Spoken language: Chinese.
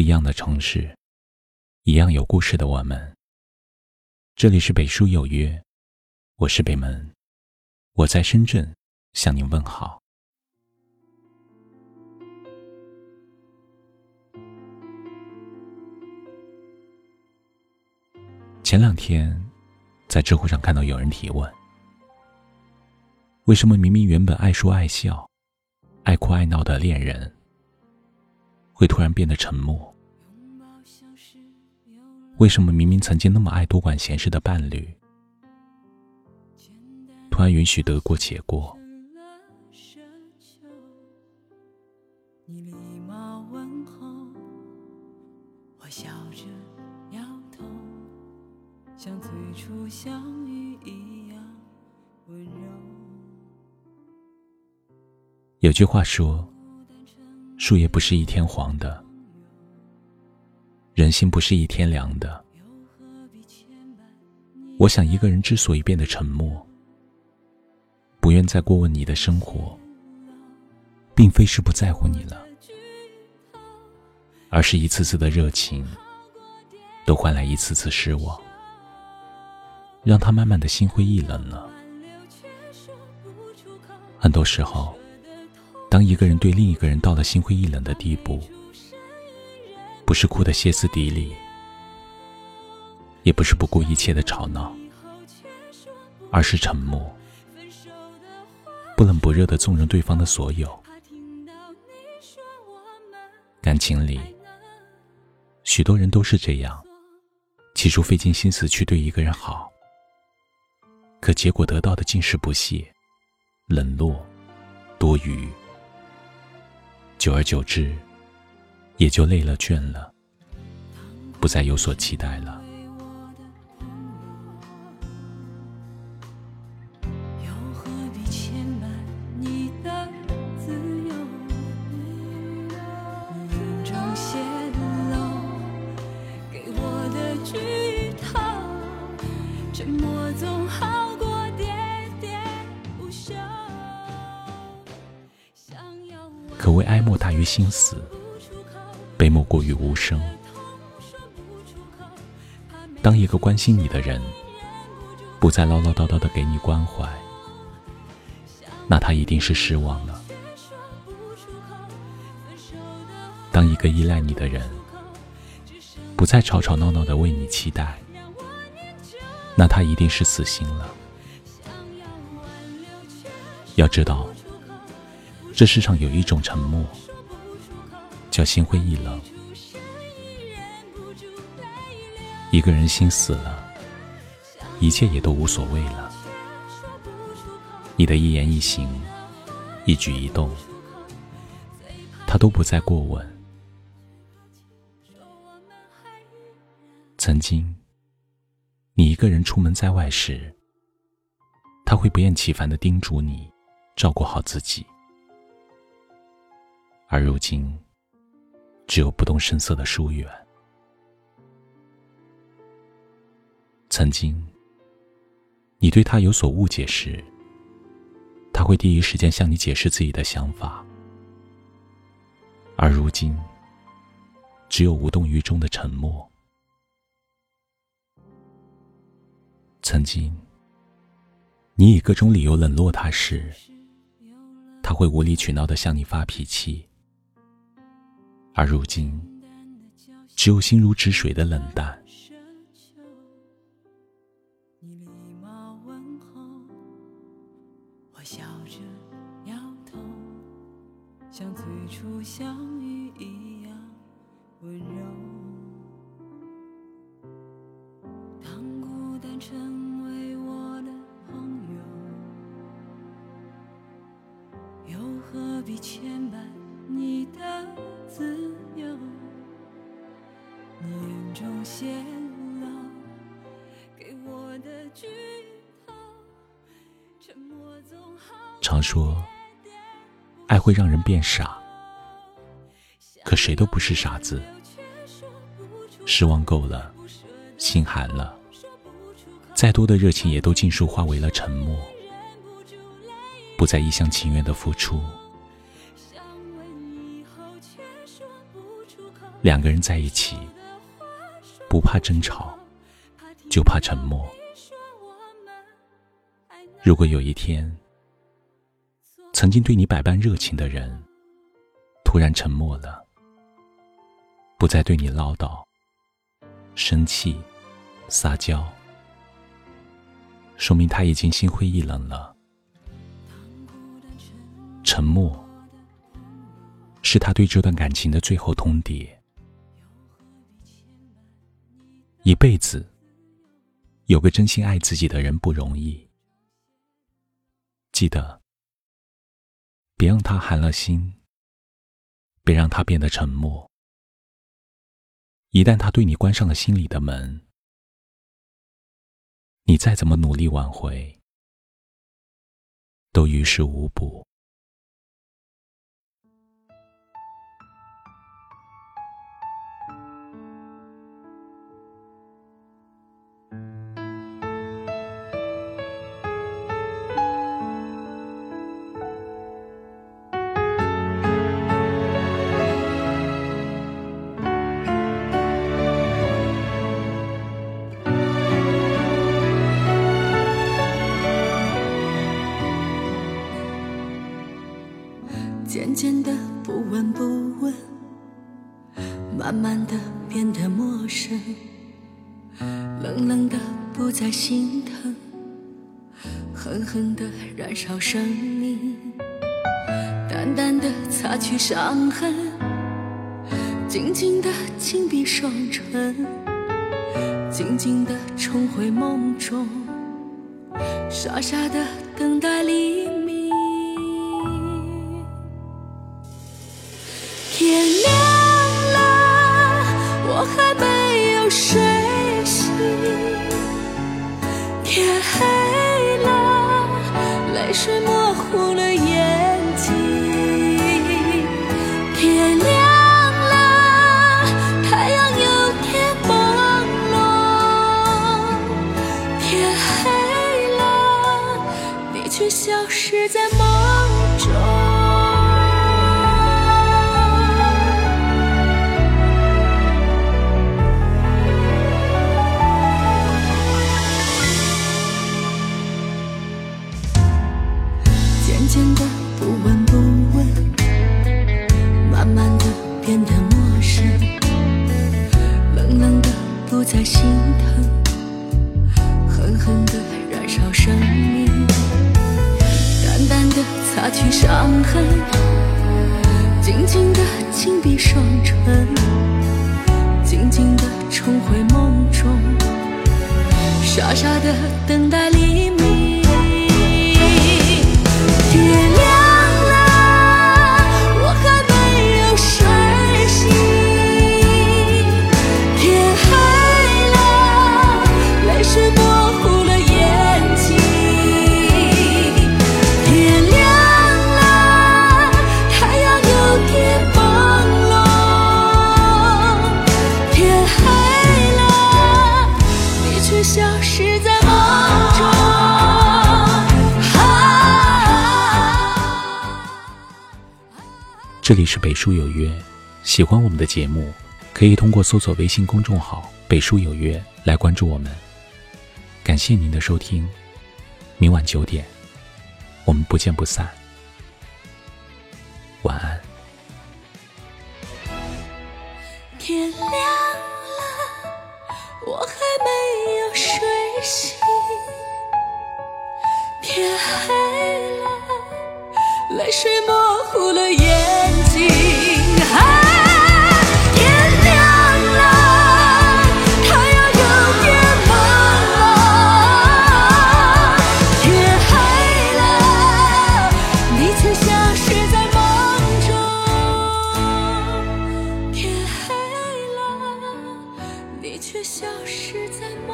一样的城市，一样有故事的我们。这里是北书有约，我是北门，我在深圳向您问好。前两天，在知乎上看到有人提问：为什么明明原本爱说爱笑、爱哭爱闹的恋人？会突然变得沉默。为什么明明曾经那么爱多管闲事的伴侣，突然允许得过且过？有句话说。树叶不是一天黄的，人心不是一天凉的。我想，一个人之所以变得沉默，不愿再过问你的生活，并非是不在乎你了，而是一次次的热情，都换来一次次失望，让他慢慢的心灰意冷了。很多时候。当一个人对另一个人到了心灰意冷的地步，不是哭得歇斯底里，也不是不顾一切的吵闹，而是沉默，不冷不热的纵容对方的所有。感情里，许多人都是这样，起初费尽心思去对一个人好，可结果得到的尽是不屑、冷落、多余。久而久之，也就累了倦了，不再有所期待了。可谓哀莫大于心死，悲莫过于无声。当一个关心你的人不再唠唠叨叨的给你关怀，那他一定是失望了；当一个依赖你的人不再吵吵闹闹的为你期待，那他一定是死心了。要知道。这世上有一种沉默，叫心灰意冷。一个人心死了，一切也都无所谓了。你的一言一行、一举一动，他都不再过问。曾经，你一个人出门在外时，他会不厌其烦的叮嘱你，照顾好自己。而如今，只有不动声色的疏远。曾经，你对他有所误解时，他会第一时间向你解释自己的想法；而如今，只有无动于衷的沉默。曾经，你以各种理由冷落他时，他会无理取闹的向你发脾气。而如今，只有心如止水的冷淡。像最初相遇一样温柔。当孤单成为我的朋友，又何必牵常说，爱会让人变傻，可谁都不是傻子。失望够了，心寒了，再多的热情也都尽数化为了沉默，不再一厢情愿的付出。两个人在一起，不怕争吵，就怕沉默。如果有一天，曾经对你百般热情的人，突然沉默了，不再对你唠叨、生气、撒娇，说明他已经心灰意冷了。沉默，是他对这段感情的最后通牒。一辈子，有个真心爱自己的人不容易。记得，别让他寒了心，别让他变得沉默。一旦他对你关上了心里的门，你再怎么努力挽回，都于事无补。的不闻不问，慢慢的变得陌生，冷冷的不再心疼，狠狠的燃烧生命，淡淡的擦去伤痕，静静的紧闭双唇，静静的重回梦中，傻傻的等待黎明。却消失在梦静静的重回梦中，傻傻的等待黎明。这里是北书有约，喜欢我们的节目，可以通过搜索微信公众号“北书有约”来关注我们。感谢您的收听，明晚九点，我们不见不散。晚安。天亮了，我还没有睡醒。天黑了，泪水模糊了眼睛，哎，天亮了，他要有点梦了，天黑了，你却消失在梦中，天黑了，你却消失在梦。